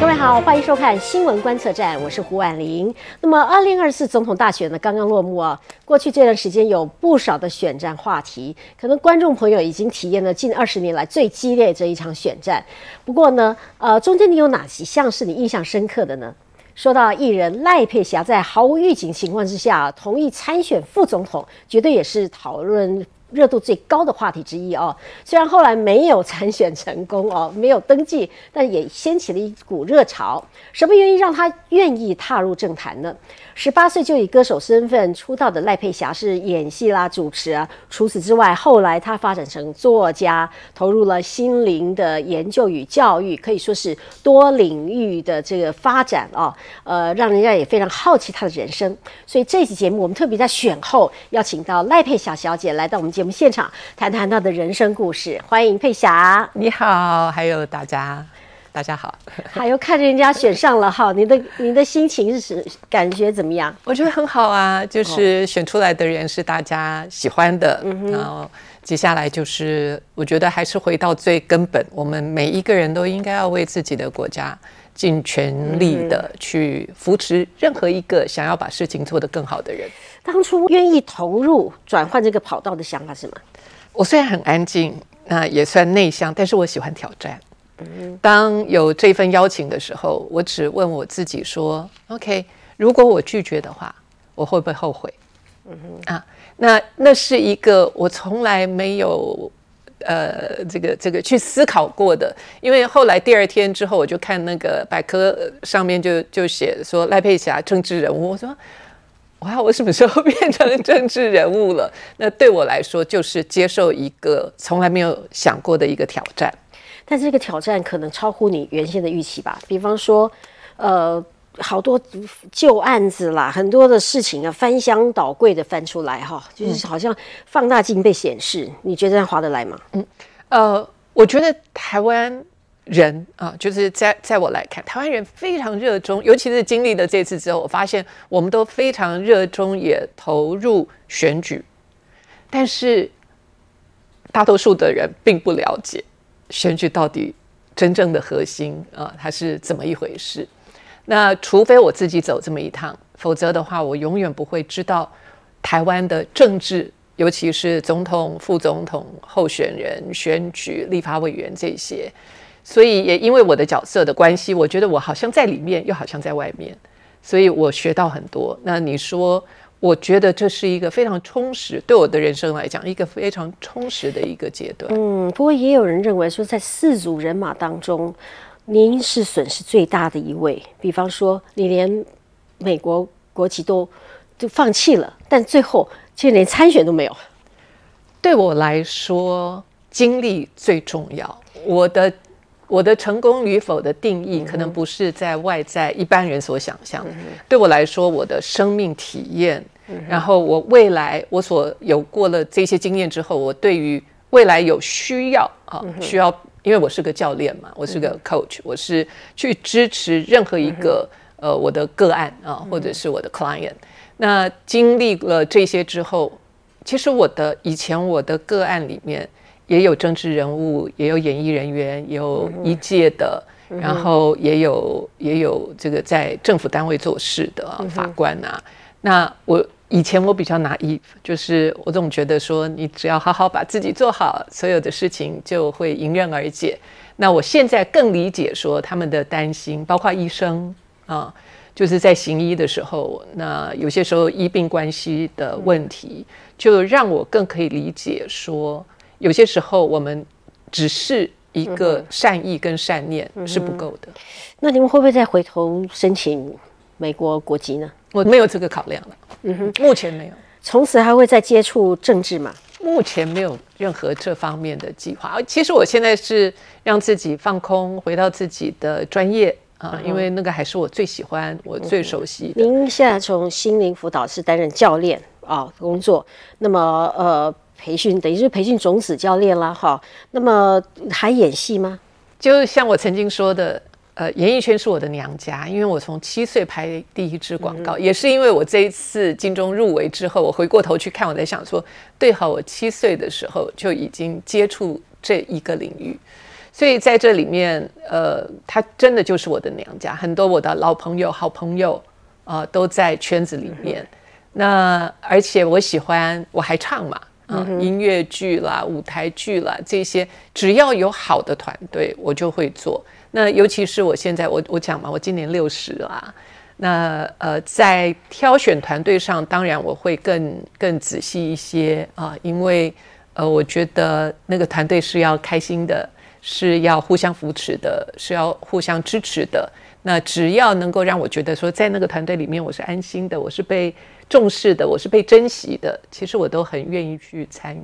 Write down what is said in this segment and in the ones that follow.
各位好，欢迎收看新闻观测站，我是胡婉玲。那么，二零二四总统大选呢刚刚落幕啊，过去这段时间有不少的选战话题，可能观众朋友已经体验了近二十年来最激烈这一场选战。不过呢，呃，中间你有哪几项是你印象深刻的呢？说到艺人赖佩霞在毫无预警情况之下同意参选副总统，绝对也是讨论。热度最高的话题之一哦，虽然后来没有参选成功哦，没有登记，但也掀起了一股热潮。什么原因让他愿意踏入政坛呢？十八岁就以歌手身份出道的赖佩霞是演戏啦、主持啊。除此之外，后来她发展成作家，投入了心灵的研究与教育，可以说是多领域的这个发展哦。呃，让人家也非常好奇她的人生。所以这期节目我们特别在选后邀请到赖佩霞小姐来到我们节目现场，谈谈她的人生故事。欢迎佩霞，你好，还有大家。大家好，还有看人家选上了哈，你的你的心情是感觉怎么样？我觉得很好啊，就是选出来的人是大家喜欢的，然后接下来就是我觉得还是回到最根本，我们每一个人都应该要为自己的国家尽全力的去扶持任何一个想要把事情做得更好的人。当初愿意投入转换这个跑道的想法是什么？我虽然很安静，那也算内向，但是我喜欢挑战。当有这份邀请的时候，我只问我自己说：“OK，如果我拒绝的话，我会不会后悔？”啊，那那是一个我从来没有呃这个这个去思考过的。因为后来第二天之后，我就看那个百科上面就就写说赖佩霞政治人物，我说：“哇，我什么时候变成政治人物了？”那对我来说，就是接受一个从来没有想过的一个挑战。但这个挑战可能超乎你原先的预期吧？比方说，呃，好多旧案子啦，很多的事情啊，翻箱倒柜的翻出来哈，就是好像放大镜被显示，你觉得划得来吗？嗯，呃，我觉得台湾人啊，就是在在我来看，台湾人非常热衷，尤其是经历了这次之后，我发现我们都非常热衷，也投入选举，但是大多数的人并不了解。选举到底真正的核心啊，它是怎么一回事？那除非我自己走这么一趟，否则的话，我永远不会知道台湾的政治，尤其是总统、副总统候选人选举、立法委员这些。所以也因为我的角色的关系，我觉得我好像在里面，又好像在外面，所以我学到很多。那你说？我觉得这是一个非常充实，对我的人生来讲，一个非常充实的一个阶段。嗯，不过也有人认为说，在四组人马当中，您是损失最大的一位。比方说，你连美国国籍都就放弃了，但最后却连参选都没有。对我来说，经历最重要。我的。我的成功与否的定义，可能不是在外在一般人所想象。对我来说，我的生命体验，然后我未来我所有过了这些经验之后，我对于未来有需要啊，需要，因为我是个教练嘛，我是个 coach，我是去支持任何一个呃我的个案啊，或者是我的 client。那经历了这些之后，其实我的以前我的个案里面。也有政治人物，也有演艺人员，有一届的，然后也有也有这个在政府单位做事的法官啊。那我以前我比较拿一，就是我总觉得说，你只要好好把自己做好，所有的事情就会迎刃而解。那我现在更理解说他们的担心，包括医生啊，就是在行医的时候，那有些时候医病关系的问题，就让我更可以理解说。有些时候，我们只是一个善意跟善念是不够的。那你们会不会再回头申请美国国籍呢？我没有这个考量了。嗯哼，目前没有。从此还会再接触政治吗？目前没有任何这方面的计划。其实我现在是让自己放空，回到自己的专业啊，因为那个还是我最喜欢、我最熟悉的。您现在从心灵辅导师担任教练啊工作，那么呃。培训等于是培训种子教练啦，哈。那么还演戏吗？就像我曾经说的，呃，演艺圈是我的娘家，因为我从七岁拍第一支广告，也是因为我这一次金钟入围之后，我回过头去看，我在想说，对好，我七岁的时候就已经接触这一个领域，所以在这里面，呃，他真的就是我的娘家，很多我的老朋友、好朋友啊，都在圈子里面。那而且我喜欢，我还唱嘛，啊，音乐剧啦、舞台剧啦这些，只要有好的团队，我就会做。那尤其是我现在，我我讲嘛，我今年六十啦。那呃，在挑选团队上，当然我会更更仔细一些啊，因为呃，我觉得那个团队是要开心的，是要互相扶持的，是要互相支持的。那只要能够让我觉得说，在那个团队里面我是安心的，我是被重视的，我是被珍惜的，其实我都很愿意去参与。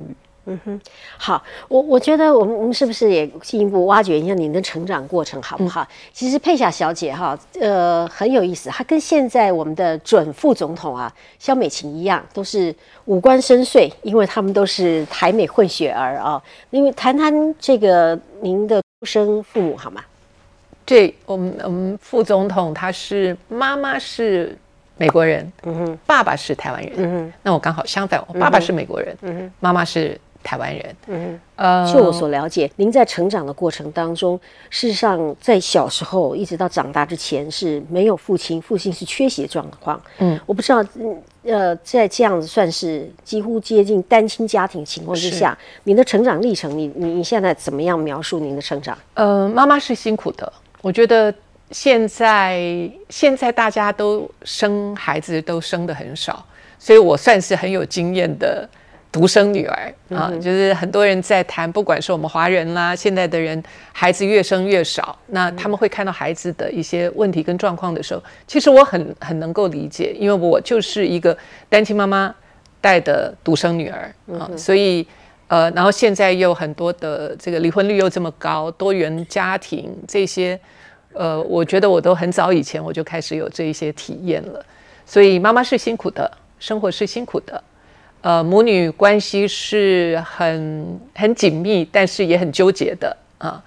嗯哼，好，我我觉得我们我们是不是也进一步挖掘一下您的成长过程，好不好？其实佩霞小姐哈，呃，很有意思，她跟现在我们的准副总统啊，肖美琴一样，都是五官深邃，因为他们都是台美混血儿啊。因为谈谈这个您的出生父母好吗？对，我们我们副总统他是妈妈是美国人，嗯哼，爸爸是台湾人，嗯哼，那我刚好相反，我爸爸是美国人，嗯哼，妈妈是。台湾人，嗯，呃，就我所了解，您在成长的过程当中，事实上在小时候一直到长大之前是没有父亲，父亲是缺席的状况，嗯，我不知道，呃，在这样子算是几乎接近单亲家庭情况之下，您的成长历程，你你你现在怎么样描述您的成长？呃，妈妈是辛苦的，我觉得现在现在大家都生孩子都生的很少，所以我算是很有经验的。独生女儿啊，就是很多人在谈，不管是我们华人啦，现在的人孩子越生越少，那他们会看到孩子的一些问题跟状况的时候，其实我很很能够理解，因为我就是一个单亲妈妈带的独生女儿啊，所以呃，然后现在又很多的这个离婚率又这么高，多元家庭这些，呃，我觉得我都很早以前我就开始有这一些体验了，所以妈妈是辛苦的，生活是辛苦的。呃，母女关系是很很紧密，但是也很纠结的啊。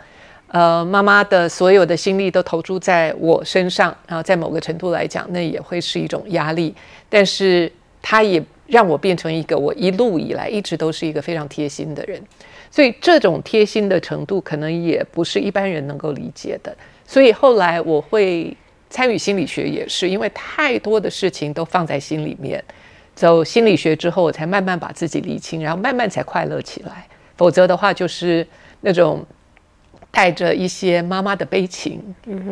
呃，妈妈的所有的心力都投注在我身上，然后在某个程度来讲，那也会是一种压力。但是，她也让我变成一个我一路以来一直都是一个非常贴心的人。所以，这种贴心的程度，可能也不是一般人能够理解的。所以后来我会参与心理学，也是因为太多的事情都放在心里面。走心理学之后，我才慢慢把自己理清，然后慢慢才快乐起来。否则的话，就是那种带着一些妈妈的悲情，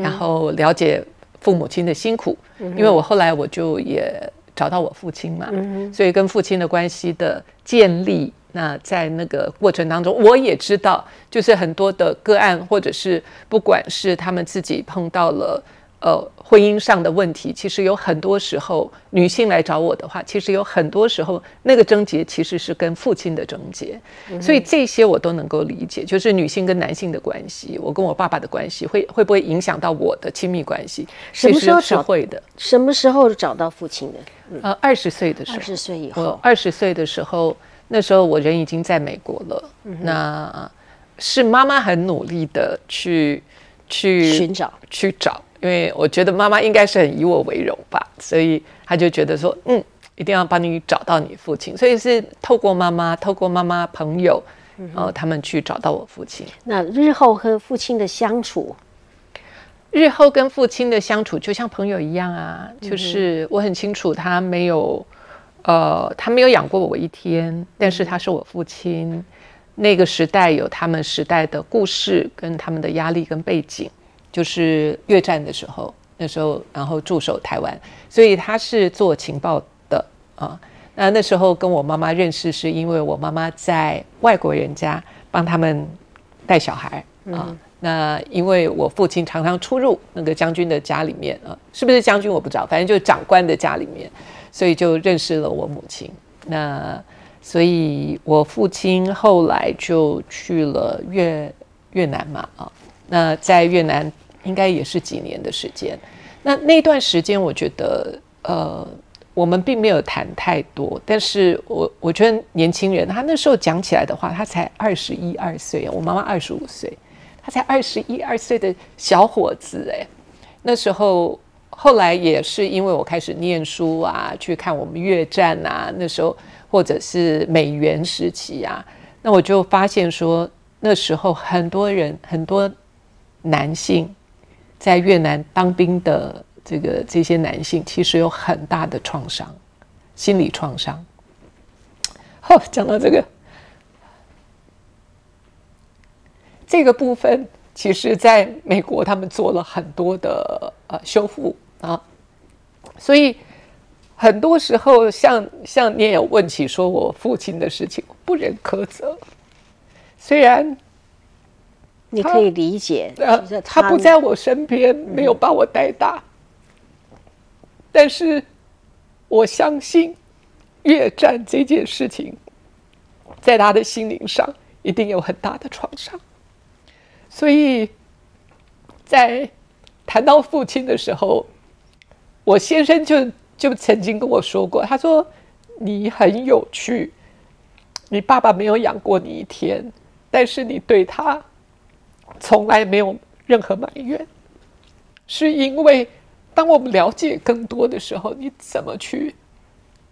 然后了解父母亲的辛苦。因为我后来我就也找到我父亲嘛，所以跟父亲的关系的建立，那在那个过程当中，我也知道，就是很多的个案，或者是不管是他们自己碰到了。呃，婚姻上的问题，其实有很多时候，女性来找我的话，其实有很多时候，那个症结其实是跟父亲的症结，所以这些我都能够理解。就是女性跟男性的关系，我跟我爸爸的关系，会会不会影响到我的亲密关系？什么时候是会的？什么时候找到父亲的？呃，二十岁的时候，二十岁以后，二十岁的时候，那时候我人已经在美国了。那是妈妈很努力的去去寻找去找。因为我觉得妈妈应该是很以我为荣吧，所以他就觉得说，嗯，一定要帮你找到你父亲，所以是透过妈妈，透过妈妈朋友，呃，他们去找到我父亲。那日后和父亲的相处，日后跟父亲的相处就像朋友一样啊，就是我很清楚他没有，呃，他没有养过我一天，但是他是我父亲，那个时代有他们时代的故事，跟他们的压力跟背景。就是越战的时候，那时候然后驻守台湾，所以他是做情报的啊。那那时候跟我妈妈认识，是因为我妈妈在外国人家帮他们带小孩啊。那因为我父亲常常出入那个将军的家里面啊，是不是将军我不知道，反正就是长官的家里面，所以就认识了我母亲。那所以我父亲后来就去了越越南嘛啊。那在越南。应该也是几年的时间，那那段时间我觉得，呃，我们并没有谈太多。但是我我觉得年轻人他那时候讲起来的话，他才二十一二岁，我妈妈二十五岁，他才二十一二岁的小伙子哎。那时候后来也是因为我开始念书啊，去看我们越战啊，那时候或者是美元时期啊，那我就发现说。那时候很多人很多男性在越南当兵的这个这些男性，其实有很大的创伤，心理创伤。好，讲到这个，这个部分，其实在美国他们做了很多的呃修复啊，所以。很多时候，像像你也有问起说我父亲的事情，不忍苛责。虽然你可以理解，他不在我身边，没有把我带大，但是我相信越战这件事情，在他的心灵上一定有很大的创伤。所以在谈到父亲的时候，我先生就。就曾经跟我说过，他说你很有趣，你爸爸没有养过你一天，但是你对他从来没有任何埋怨，是因为当我们了解更多的时候，你怎么去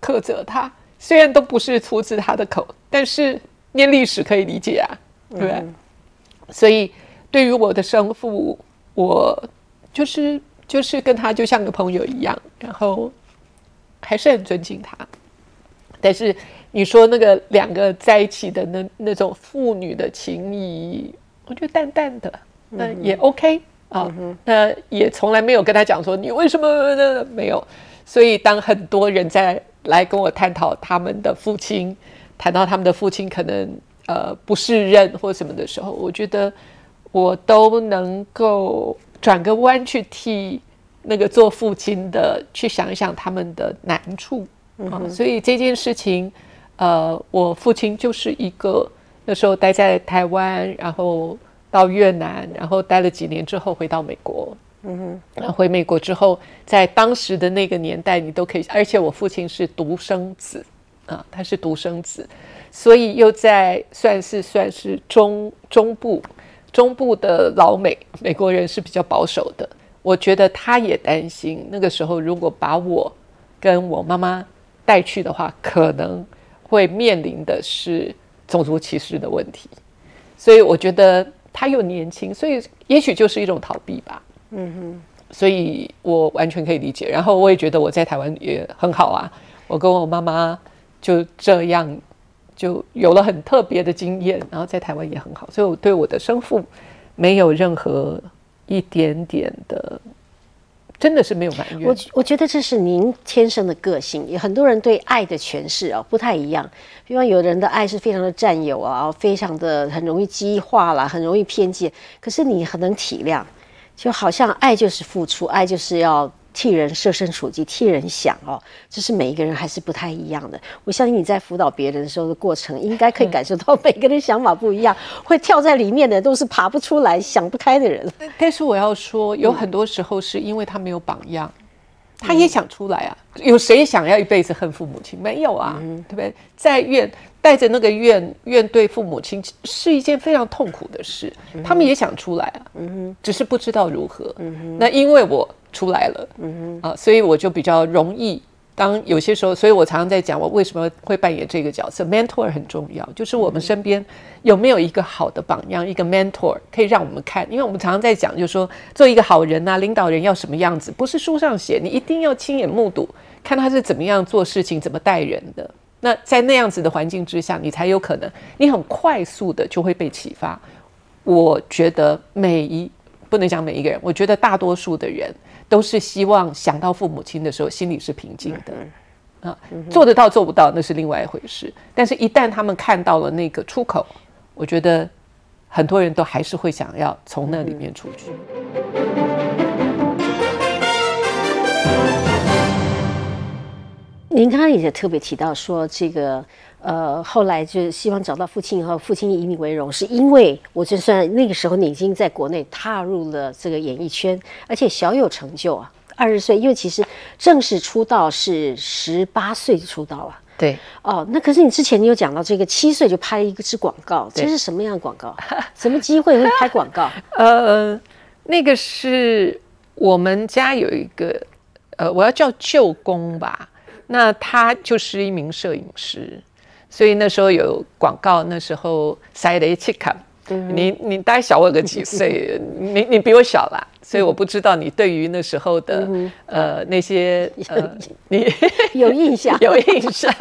苛责他？虽然都不是出自他的口，但是念历史可以理解啊，对不对？所以对于我的生父，我就是就是跟他就像个朋友一样，然后。还是很尊敬他，但是你说那个两个在一起的那那种父女的情谊，我觉得淡淡的，那也 OK 啊，那也从来没有跟他讲说你为什么没有。所以当很多人在来跟我探讨他们的父亲，谈到他们的父亲可能呃不是任或什么的时候，我觉得我都能够转个弯去替。那个做父亲的去想一想他们的难处啊，所以这件事情，呃，我父亲就是一个那时候待在台湾，然后到越南，然后待了几年之后回到美国，嗯哼，回美国之后，在当时的那个年代，你都可以，而且我父亲是独生子啊，他是独生子，所以又在算是算是中中部中部的老美美国人是比较保守的。我觉得他也担心，那个时候如果把我跟我妈妈带去的话，可能会面临的是种族歧视的问题。所以我觉得他又年轻，所以也许就是一种逃避吧。嗯哼，所以我完全可以理解。然后我也觉得我在台湾也很好啊，我跟我妈妈就这样就有了很特别的经验，然后在台湾也很好，所以我对我的生父没有任何。一点点的，真的是没有埋怨。我我觉得这是您天生的个性。有很多人对爱的诠释啊不太一样。比方有人的爱是非常的占有啊，非常的很容易激化了，很容易偏见。可是你很能体谅，就好像爱就是付出，爱就是要。替人设身处地，替人想哦，这是每一个人还是不太一样的。我相信你在辅导别人的时候的过程，应该可以感受到每个人想法不一样，会跳在里面的都是爬不出来、想不开的人。但是我要说，有很多时候是因为他没有榜样，他也想出来啊。有谁想要一辈子恨父母亲？没有啊，对不对？在怨带着那个怨怨对父母亲是一件非常痛苦的事，他们也想出来啊，只是不知道如何。那因为我。出来了，嗯，啊，所以我就比较容易。当有些时候，所以我常常在讲，我为什么会扮演这个角色？mentor 很重要，就是我们身边有没有一个好的榜样，一个 mentor 可以让我们看。因为我们常常在讲，就是说做一个好人啊，领导人要什么样子，不是书上写，你一定要亲眼目睹，看他是怎么样做事情，怎么待人的。那在那样子的环境之下，你才有可能，你很快速的就会被启发。我觉得每一不能讲每一个人，我觉得大多数的人。都是希望想到父母亲的时候，心里是平静的，啊，做得到做不到那是另外一回事。但是，一旦他们看到了那个出口，我觉得很多人都还是会想要从那里面出去。您刚刚也特别提到说这个。呃，后来就希望找到父亲以后，父亲以你为荣，是因为我就算那个时候你已经在国内踏入了这个演艺圈，而且小有成就啊，二十岁，因为其实正式出道是十八岁就出道了。对，哦，那可是你之前你有讲到这个七岁就拍一个支广告，这是什么样的广告？什么机会会拍广告？呃，那个是我们家有一个，呃，我要叫舅公吧，那他就是一名摄影师。所以那时候有广告，那时候塞雷切卡你你大概小我个几岁，你你比我小啦，所以我不知道你对于那时候的呃那些呃你 有印象。有印象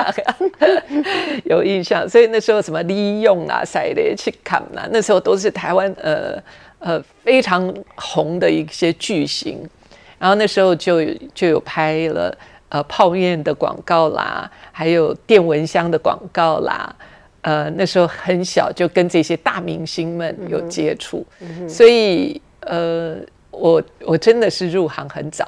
有印象，所以那时候什么利用啊、塞雷去砍啊，那时候都是台湾呃呃非常红的一些巨星，然后那时候就就有拍了呃泡面的广告啦，还有电蚊香的广告啦。呃，那时候很小，就跟这些大明星们有接触，所以呃，我我真的是入行很早，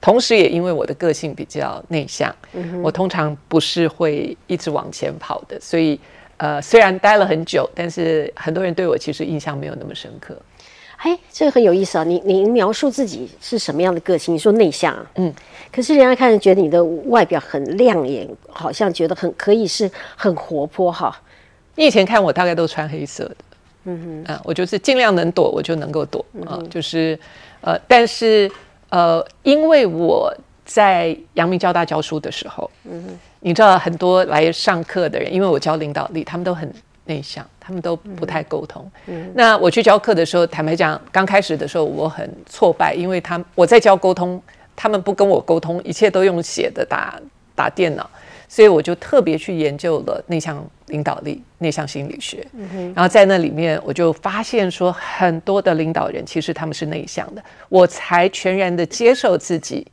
同时也因为我的个性比较内向，我通常不是会一直往前跑的，所以呃，虽然待了很久，但是很多人对我其实印象没有那么深刻。哎，这个很有意思啊！你你描述自己是什么样的个性？你说内向，啊嗯，可是人家看着觉得你的外表很亮眼，好像觉得很可以是很活泼哈。你以前看我大概都穿黑色的，嗯哼，啊，我就是尽量能躲我就能够躲啊，就是呃，但是呃，因为我在阳明交大教书的时候，嗯哼，你知道很多来上课的人，因为我教领导力，他们都很。内向，他们都不太沟通。那我去教课的时候，坦白讲，刚开始的时候我很挫败，因为他我在教沟通，他们不跟我沟通，一切都用写的打打电脑，所以我就特别去研究了内向领导力、内向心理学。然后在那里面，我就发现说，很多的领导人其实他们是内向的，我才全然的接受自己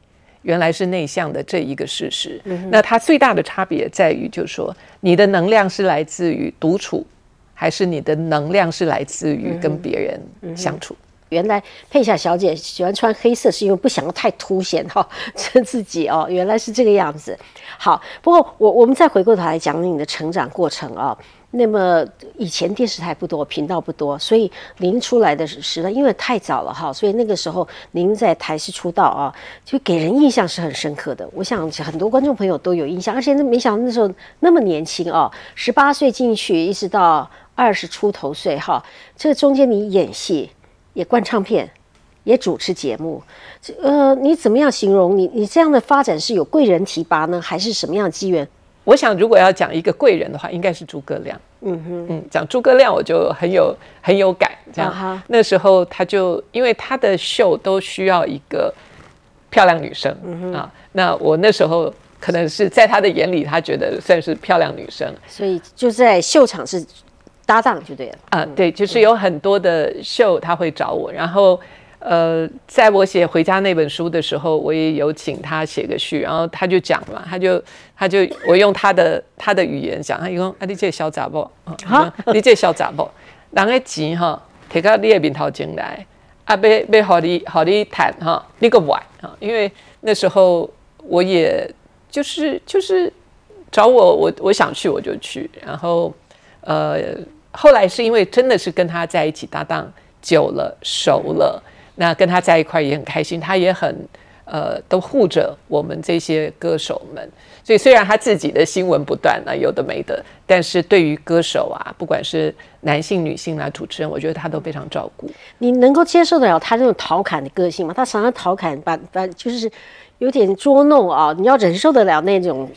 原来是内向的这一个事实。那它最大的差别在于，就是说。你的能量是来自于独处，还是你的能量是来自于跟别人相处？原来佩霞小姐喜欢穿黑色，是因为不想要太凸显哈 自己哦。原来是这个样子。好，不过我我们再回过头来讲你的成长过程啊。那么以前电视台不多，频道不多，所以您出来的时代因为太早了哈，所以那个时候您在台视出道啊，就给人印象是很深刻的。我想很多观众朋友都有印象，而且那没想到那时候那么年轻哦，十八岁进去，一直到二十出头岁哈，这中间你演戏，也灌唱片，也主持节目，这呃，你怎么样形容你你这样的发展是有贵人提拔呢，还是什么样机缘？我想，如果要讲一个贵人的话，应该是诸葛亮。嗯哼，嗯，讲诸葛亮，我就很有很有感。这样，那时候他就因为他的秀都需要一个漂亮女生啊。那我那时候可能是在他的眼里，他觉得算是漂亮女生，所以就在秀场是搭档就对了。啊，对，就是有很多的秀他会找我，然后。呃，在我写《回家》那本书的时候，我也有请他写个序，然后他就讲嘛，他就他就我用他的他的语言讲，他讲啊，你这小杂包，啊，你这小杂包，人的钱哈，摕到你的面头前来，啊，要要好你好你谈哈，你个碗啊，因为那时候我也就是就是找我，我我想去我就去，然后呃，后来是因为真的是跟他在一起搭档久了熟了。那跟他在一块也很开心，他也很呃都护着我们这些歌手们，所以虽然他自己的新闻不断啊有的没的，但是对于歌手啊，不管是男性女性啊主持人，我觉得他都非常照顾。你能够接受得了他这种调侃的个性吗？他常常调侃，把把就是有点捉弄啊，你要忍受得了那种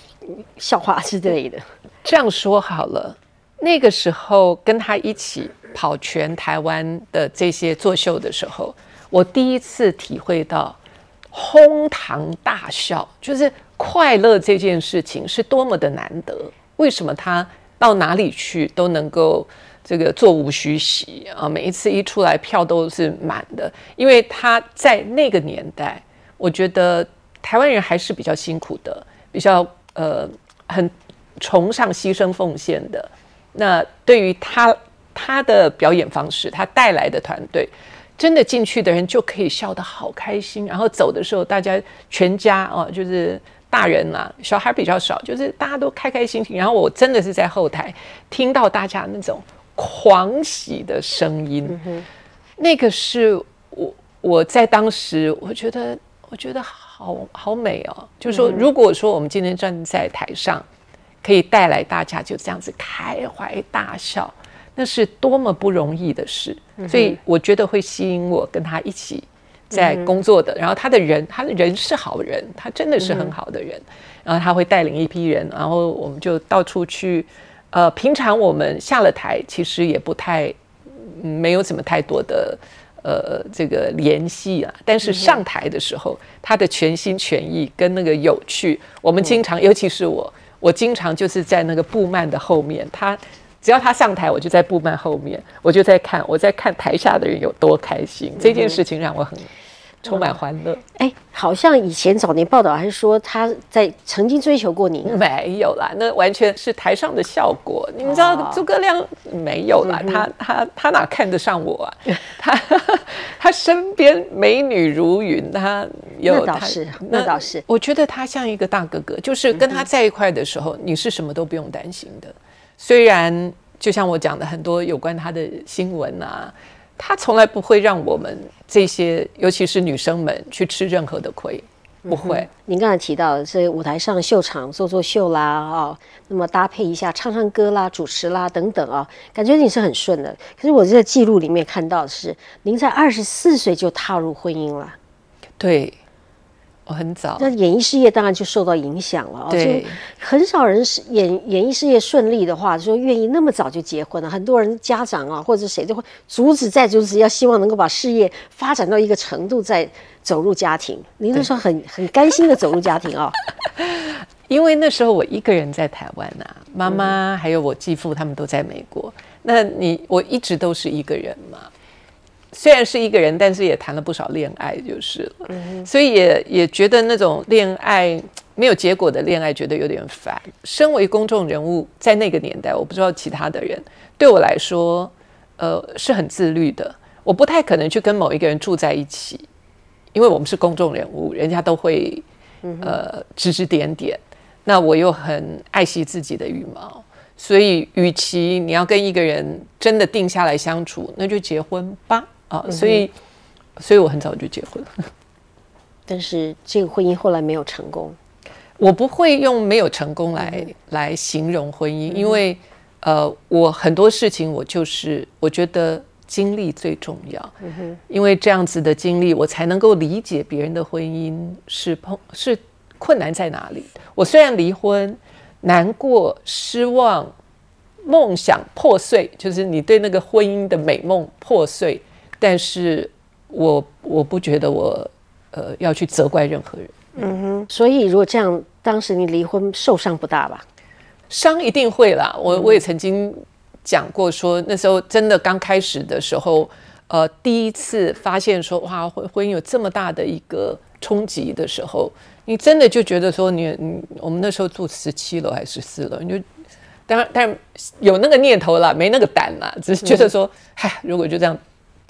笑话之类的。这样说好了，那个时候跟他一起跑全台湾的这些作秀的时候。我第一次体会到哄堂大笑，就是快乐这件事情是多么的难得。为什么他到哪里去都能够这个座无虚席啊？每一次一出来票都是满的，因为他在那个年代，我觉得台湾人还是比较辛苦的，比较呃很崇尚牺牲奉献的。那对于他他的表演方式，他带来的团队。真的进去的人就可以笑得好开心，然后走的时候，大家全家哦，就是大人啊，小孩比较少，就是大家都开开心心。然后我真的是在后台听到大家那种狂喜的声音，那个是我我在当时我觉得我觉得好好美哦。就是说，如果说我们今天站在台上，可以带来大家就这样子开怀大笑。那是多么不容易的事，所以我觉得会吸引我跟他一起在工作的。然后他的人，他的人是好人，他真的是很好的人。然后他会带领一批人，然后我们就到处去。呃，平常我们下了台，其实也不太没有什么太多的呃这个联系啊。但是上台的时候，他的全心全意跟那个有趣，我们经常，尤其是我，我经常就是在那个布幔的后面，他只要他上台，我就在布幔后面，我就在看，我在看台下的人有多开心。这件事情让我很。充满欢乐，哎，好像以前早年报道还是说他在曾经追求过你，没有啦，那完全是台上的效果。你知道诸葛亮没有啦，他他他哪看得上我啊？他他身边美女如云，他有那倒是那倒是，我觉得他像一个大哥哥，就是跟他在一块的时候，你是什么都不用担心的。虽然就像我讲的很多有关他的新闻啊。他从来不会让我们这些，尤其是女生们去吃任何的亏，不会。您刚才提到这舞台上秀场做做秀啦，啊，那么搭配一下唱唱歌啦、主持啦等等啊，感觉你是很顺的。可是我这个记录里面看到的是，您在二十四岁就踏入婚姻了。对。很早，那演艺事业当然就受到影响了。对，很少人是演演艺事业顺利的话，说愿意那么早就结婚了。很多人家长啊，或者谁都会阻止再阻止，要希望能够把事业发展到一个程度再走入家庭。您那时候很很甘心的走入家庭啊？因为那时候我一个人在台湾呐，妈妈还有我继父他们都在美国。那你我一直都是一个人嘛。虽然是一个人，但是也谈了不少恋爱，就是了。所以也也觉得那种恋爱没有结果的恋爱，觉得有点烦。身为公众人物，在那个年代，我不知道其他的人，对我来说，呃，是很自律的。我不太可能去跟某一个人住在一起，因为我们是公众人物，人家都会呃指指点点。那我又很爱惜自己的羽毛，所以与其你要跟一个人真的定下来相处，那就结婚吧。啊，所以，所以我很早就结婚了，但是这个婚姻后来没有成功。我不会用没有成功来来形容婚姻，因为呃，我很多事情我就是我觉得经历最重要，因为这样子的经历，我才能够理解别人的婚姻是碰是困难在哪里。我虽然离婚，难过、失望、梦想破碎，就是你对那个婚姻的美梦破碎。但是我我不觉得我呃要去责怪任何人。嗯哼，所以如果这样，当时你离婚受伤不大吧？伤一定会啦。我我也曾经讲过，说那时候真的刚开始的时候，呃，第一次发现说哇婚婚姻有这么大的一个冲击的时候，你真的就觉得说你你我们那时候住十七楼还是十四楼，你就当然但有那个念头了，没那个胆啦，只是觉得说，嗨，如果就这样。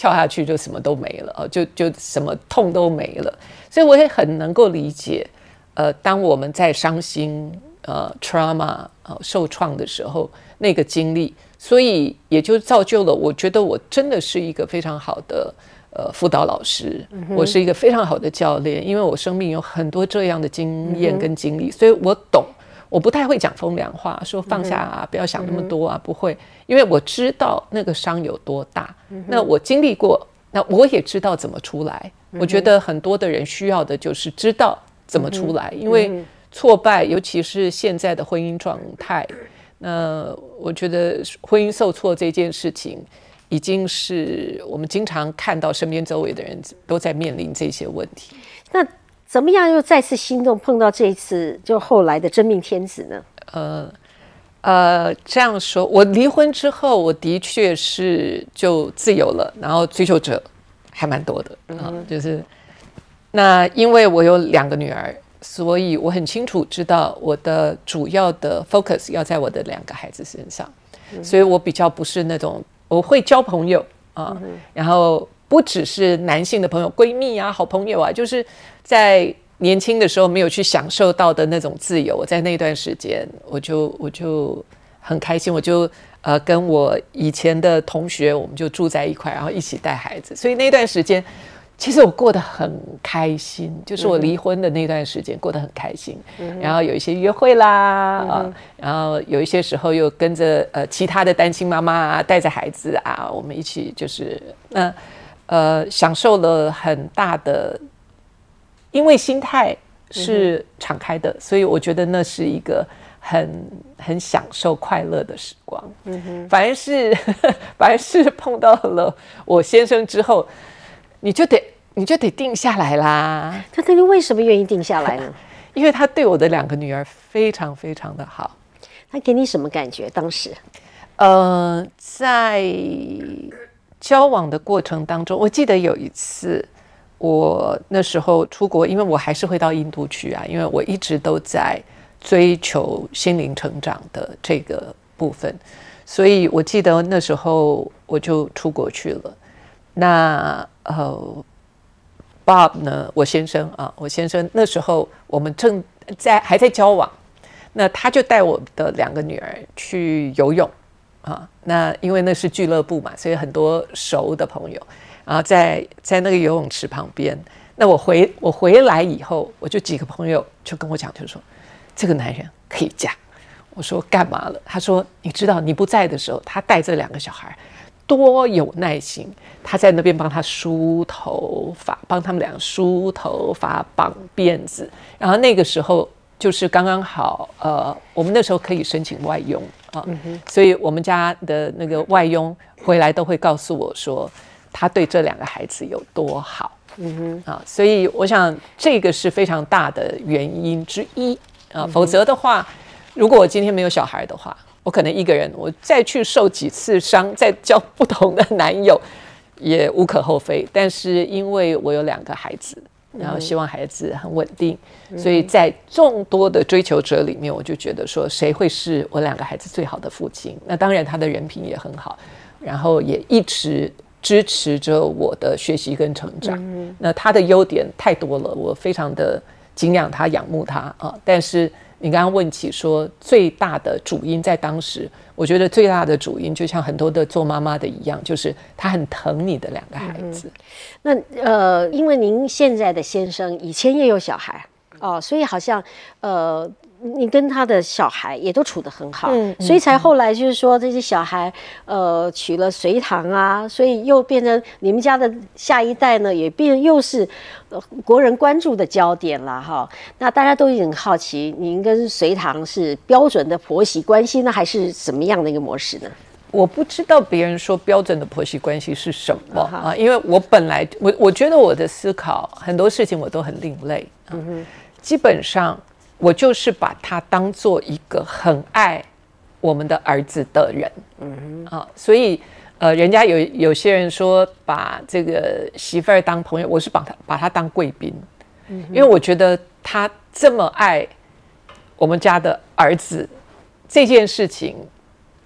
跳下去就什么都没了哦，就就什么痛都没了，所以我也很能够理解，呃，当我们在伤心、呃，trauma、呃，受创的时候，那个经历，所以也就造就了，我觉得我真的是一个非常好的呃辅导老师，我是一个非常好的教练，因为我生命有很多这样的经验跟经历，所以我懂。我不太会讲风凉话，说放下啊，不要想那么多啊，不会，因为我知道那个伤有多大。那我经历过，那我也知道怎么出来。我觉得很多的人需要的就是知道怎么出来，因为挫败，尤其是现在的婚姻状态，那我觉得婚姻受挫这件事情，已经是我们经常看到身边周围的人都在面临这些问题。那。怎么样又再次心动？碰到这一次就后来的真命天子呢？呃呃，这样说，我离婚之后，我的确是就自由了，然后追求者还蛮多的啊。就是那因为我有两个女儿，所以我很清楚知道我的主要的 focus 要在我的两个孩子身上，所以我比较不是那种我会交朋友啊，然后不只是男性的朋友、闺蜜啊、好朋友啊，就是。在年轻的时候没有去享受到的那种自由，我在那段时间，我就我就很开心，我就呃跟我以前的同学，我们就住在一块，然后一起带孩子，所以那段时间其实我过得很开心，就是我离婚的那段时间过得很开心，然后有一些约会啦啊，然后有一些时候又跟着呃其他的单亲妈妈啊带着孩子啊，我们一起就是那呃享受了很大的。因为心态是敞开的，所以我觉得那是一个很很享受快乐的时光。嗯哼，反而是 反而是碰到了我先生之后，你就得你就得定下来啦。他到底为什么愿意定下来呢？因为他对我的两个女儿非常非常的好。他给你什么感觉？当时，呃，在交往的过程当中，我记得有一次，我那时候出国，因为我还是会到印度去啊，因为我一直都在追求心灵成长的这个部分，所以我记得那时候我就出国去了。那呃，Bob 呢，我先生啊，我先生那时候我们正在还在交往。那他就带我的两个女儿去游泳啊，那因为那是俱乐部嘛，所以很多熟的朋友，然后在在那个游泳池旁边。那我回我回来以后，我就几个朋友就跟我讲，就说这个男人可以嫁。我说干嘛了？他说你知道你不在的时候，他带这两个小孩多有耐心，他在那边帮他梳头发，帮他们俩梳头发、绑辫子，然后那个时候。就是刚刚好，呃，我们那时候可以申请外佣啊，所以我们家的那个外佣回来都会告诉我说，他对这两个孩子有多好，嗯哼，啊，所以我想这个是非常大的原因之一啊，否则的话，如果我今天没有小孩的话，我可能一个人，我再去受几次伤，再交不同的男友也无可厚非，但是因为我有两个孩子。然后希望孩子很稳定，所以在众多的追求者里面，我就觉得说，谁会是我两个孩子最好的父亲？那当然，他的人品也很好，然后也一直支持着我的学习跟成长。那他的优点太多了，我非常的敬仰他、仰慕他啊。但是你刚刚问起说，最大的主因在当时。我觉得最大的主因，就像很多的做妈妈的一样，就是她很疼你的两个孩子。那呃，因为您现在的先生以前也有小孩哦，所以好像呃。你跟他的小孩也都处得很好，所以才后来就是说这些小孩，呃，娶了隋唐啊，所以又变成你们家的下一代呢，也变又是国人关注的焦点了哈。那大家都很好奇，您跟隋唐是标准的婆媳关系呢，还是什么样的一个模式呢？我不知道别人说标准的婆媳关系是什么啊，因为我本来我我觉得我的思考很多事情我都很另类，嗯哼，基本上。我就是把他当做一个很爱我们的儿子的人，嗯啊，所以呃，人家有有些人说把这个媳妇儿当朋友，我是把他把他当贵宾，嗯，因为我觉得他这么爱我们家的儿子这件事情，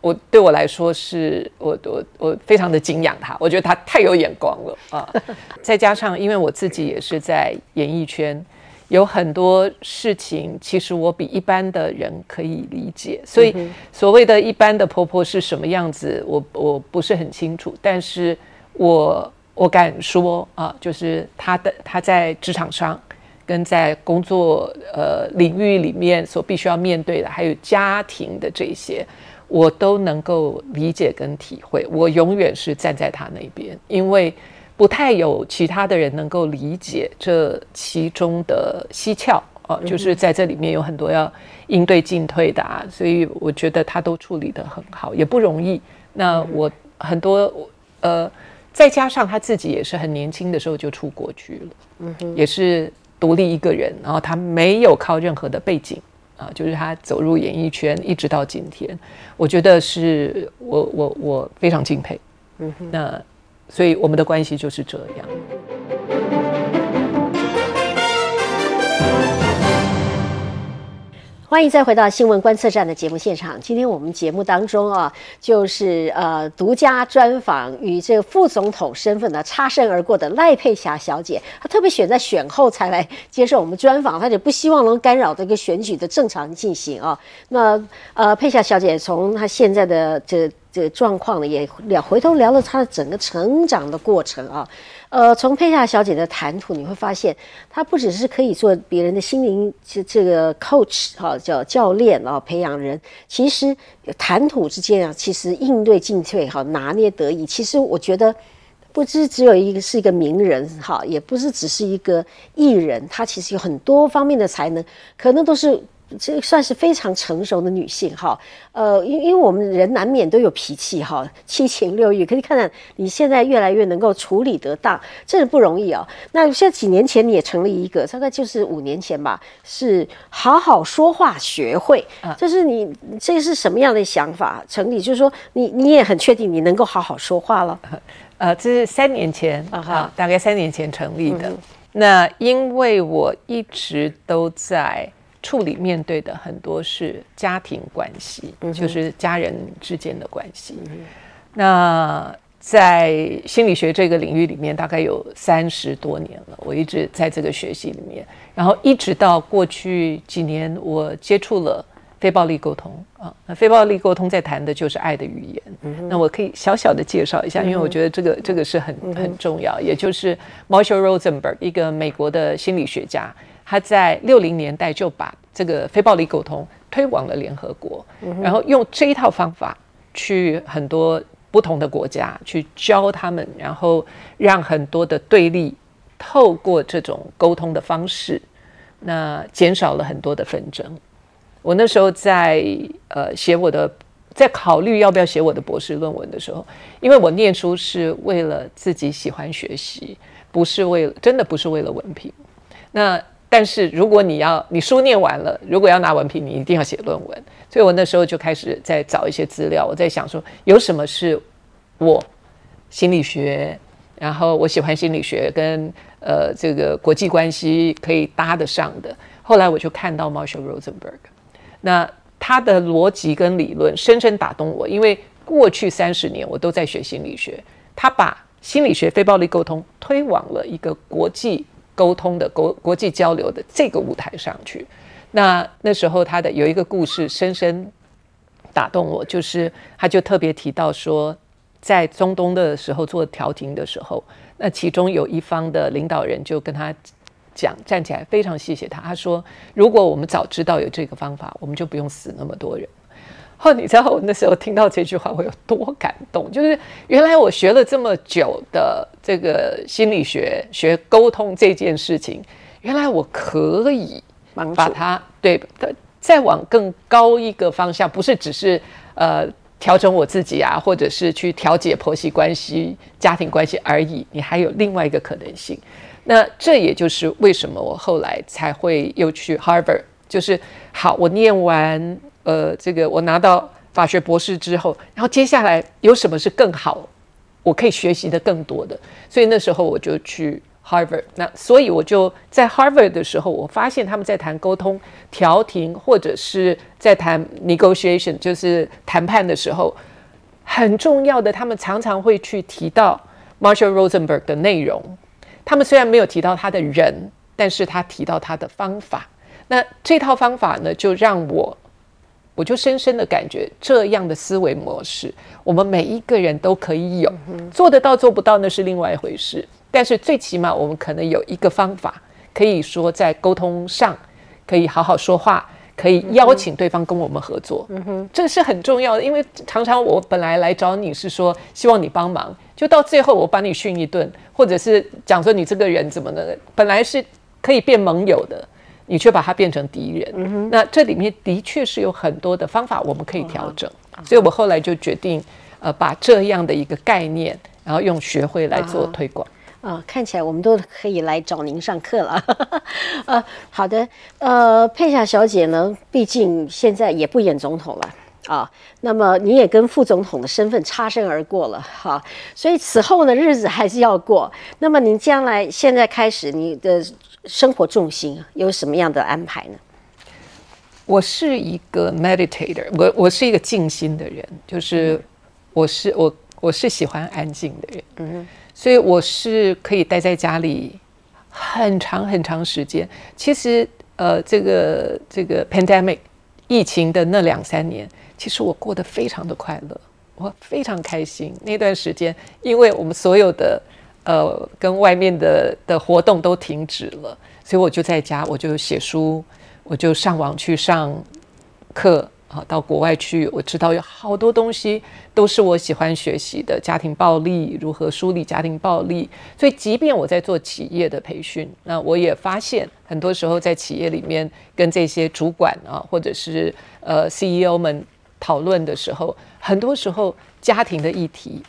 我对我来说是我我我非常的敬仰他，我觉得他太有眼光了啊，再加上因为我自己也是在演艺圈。有很多事情，其实我比一般的人可以理解，所以所谓的一般的婆婆是什么样子，我我不是很清楚。但是我我敢说啊，就是她的她在职场上，跟在工作呃领域里面所必须要面对的，还有家庭的这些，我都能够理解跟体会。我永远是站在她那边，因为。不太有其他的人能够理解这其中的蹊跷哦，就是在这里面有很多要应对进退的啊，所以我觉得他都处理得很好，也不容易。那我很多呃，再加上他自己也是很年轻的时候就出国去了，嗯哼，也是独立一个人，然后他没有靠任何的背景啊，就是他走入演艺圈一直到今天，我觉得是我我我非常敬佩，嗯哼，那。所以我们的关系就是这样。欢迎再回到新闻观测站的节目现场。今天我们节目当中啊，就是呃独家专访与这个副总统身份呢擦身而过的赖佩霞小姐。她特别选在选后才来接受我们专访，她也不希望能干扰这个选举的正常进行啊。那呃佩霞小姐从她现在的这。这个状况呢，也聊回头聊了她的整个成长的过程啊。呃，从佩夏小姐的谈吐，你会发现她不只是可以做别人的心灵这这个 coach 哈，叫教练啊，培养人。其实谈吐之间啊，其实应对进退哈，拿捏得宜。其实我觉得，不知只有一个是一个名人哈，也不是只是一个艺人，他其实有很多方面的才能，可能都是这算是非常成熟的女性哈，呃，因因为我们人难免都有脾气哈，七情六欲，可以看到你现在越来越能够处理得当，真的不容易哦。那现在几年前你也成立一个，大概就是五年前吧，是好好说话学会，这是你这是什么样的想法成立？就是说你你也很确定你能够好好说话了？呃，这是三年前啊，大概三年前成立的。那因为我一直都在。处理面对的很多是家庭关系，就是家人之间的关系。那在心理学这个领域里面，大概有三十多年了，我一直在这个学习里面。然后一直到过去几年，我接触了非暴力沟通啊。那非暴力沟通在谈的就是爱的语言。那我可以小小的介绍一下，因为我觉得这个这个是很很重要。也就是 Marshall Rosenberg，一个美国的心理学家。他在六零年代就把这个非暴力沟通推广了联合国，然后用这一套方法去很多不同的国家去教他们，然后让很多的对立透过这种沟通的方式，那减少了很多的纷争。我那时候在呃写我的，在考虑要不要写我的博士论文的时候，因为我念书是为了自己喜欢学习，不是为了真的不是为了文凭，那。但是如果你要你书念完了，如果要拿文凭，你一定要写论文。所以我那时候就开始在找一些资料。我在想说，有什么是我心理学，然后我喜欢心理学跟呃这个国际关系可以搭得上的。后来我就看到 Marshall Rosenberg，那他的逻辑跟理论深深打动我，因为过去三十年我都在学心理学，他把心理学非暴力沟通推往了一个国际。沟通的国国际交流的这个舞台上去，那那时候他的有一个故事深深打动我，就是他就特别提到说，在中东的时候做调停的时候，那其中有一方的领导人就跟他讲，站起来非常谢谢他，他说如果我们早知道有这个方法，我们就不用死那么多人。后你知道我那时候听到这句话我有多感动？就是 原来我学了这么久的这个心理学学沟通这件事情，原来我可以把它对再往更高一个方向，不是只是呃调整我自己啊，或者是去调解婆媳关系、家庭关系而已。你还有另外一个可能性。那这也就是为什么我后来才会又去 Harvard，就是好，我念完。呃，这个我拿到法学博士之后，然后接下来有什么是更好，我可以学习的更多的，所以那时候我就去 Harvard。那所以我就在 Harvard 的时候，我发现他们在谈沟通、调停，或者是在谈 negotiation，就是谈判的时候，很重要的，他们常常会去提到 Marshall Rosenberg 的内容。他们虽然没有提到他的人，但是他提到他的方法。那这套方法呢，就让我。我就深深的感觉，这样的思维模式，我们每一个人都可以有，做得到做不到那是另外一回事。但是最起码，我们可能有一个方法，可以说在沟通上可以好好说话，可以邀请对方跟我们合作。嗯哼，这是很重要的，因为常常我本来来找你是说希望你帮忙，就到最后我把你训一顿，或者是讲说你这个人怎么的，本来是可以变盟友的。你却把它变成敌人，那这里面的确是有很多的方法我们可以调整，所以我后来就决定，呃，把这样的一个概念，然后用学会来做推广。啊，看起来我们都可以来找您上课了。呃，好的，呃，佩霞小姐呢，毕竟现在也不演总统了啊，那么你也跟副总统的身份擦身而过了哈，所以此后的日子还是要过。那么您将来现在开始你的。生活重心有什么样的安排呢？我是一个 meditator，我我是一个静心的人，就是我是我我是喜欢安静的人，嗯，所以我是可以待在家里很长很长时间。其实呃，这个这个 pandemic 疫情的那两三年，其实我过得非常的快乐，我非常开心那段时间，因为我们所有的。呃，跟外面的的活动都停止了，所以我就在家，我就写书，我就上网去上课，啊，到国外去，我知道有好多东西都是我喜欢学习的，家庭暴力如何梳理家庭暴力。所以，即便我在做企业的培训，那我也发现很多时候在企业里面跟这些主管啊，或者是呃 CEO 们讨论的时候，很多时候家庭的议题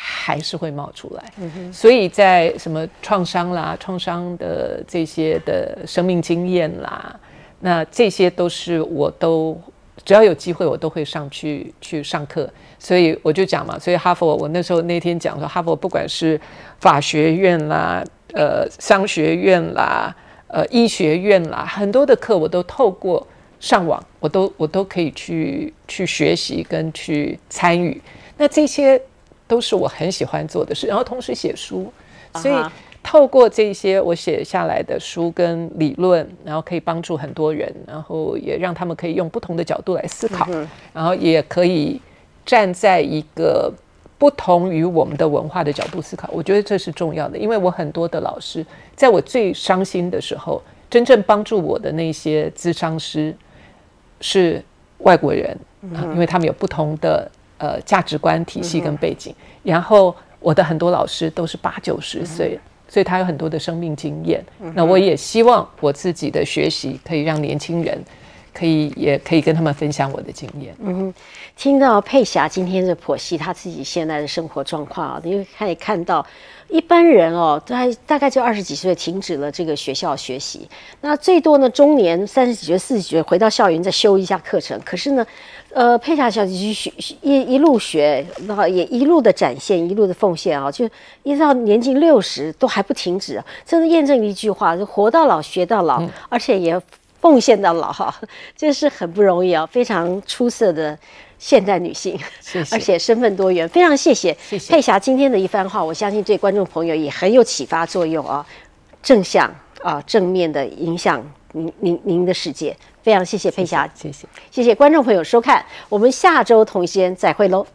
还是会冒出来。所以在什么创伤啦、创伤的这些的生命经验啦，那这些都是我都。只要有机会，我都会上去去上课，所以我就讲嘛。所以哈佛，我那时候那天讲说，哈佛不管是法学院啦、呃商学院啦、呃医学院啦，很多的课我都透过上网，我都我都可以去去学习跟去参与。那这些都是我很喜欢做的事，然后同时写书，所以。透过这些我写下来的书跟理论，然后可以帮助很多人，然后也让他们可以用不同的角度来思考，然后也可以站在一个不同于我们的文化的角度思考。我觉得这是重要的，因为我很多的老师，在我最伤心的时候，真正帮助我的那些咨商师是外国人啊，因为他们有不同的呃价值观体系跟背景。然后我的很多老师都是八九十岁。所以他有很多的生命经验，那我也希望我自己的学习可以让年轻人，可以也可以跟他们分享我的经验。嗯，听到佩霞今天的剖析，她自己现在的生活状况啊，因为可以看到一般人哦，大大概就二十几岁停止了这个学校学习，那最多呢中年三十几岁、四十几岁回到校园再修一下课程，可是呢。呃，佩霞小姐去学一一路学，然后也一路的展现，一路的奉献啊，就一直到年近六十都还不停止，真的验证一句话：就活到老学到老，而且也奉献到老哈，这是很不容易啊，非常出色的现代女性，而且身份多元，非常谢谢。佩霞今天的一番话，我相信对观众朋友也很有启发作用啊，正向啊正面的影响您您您的世界。非常谢谢佩霞，谢谢谢谢观众朋友收看，我们下周同一时间再会喽。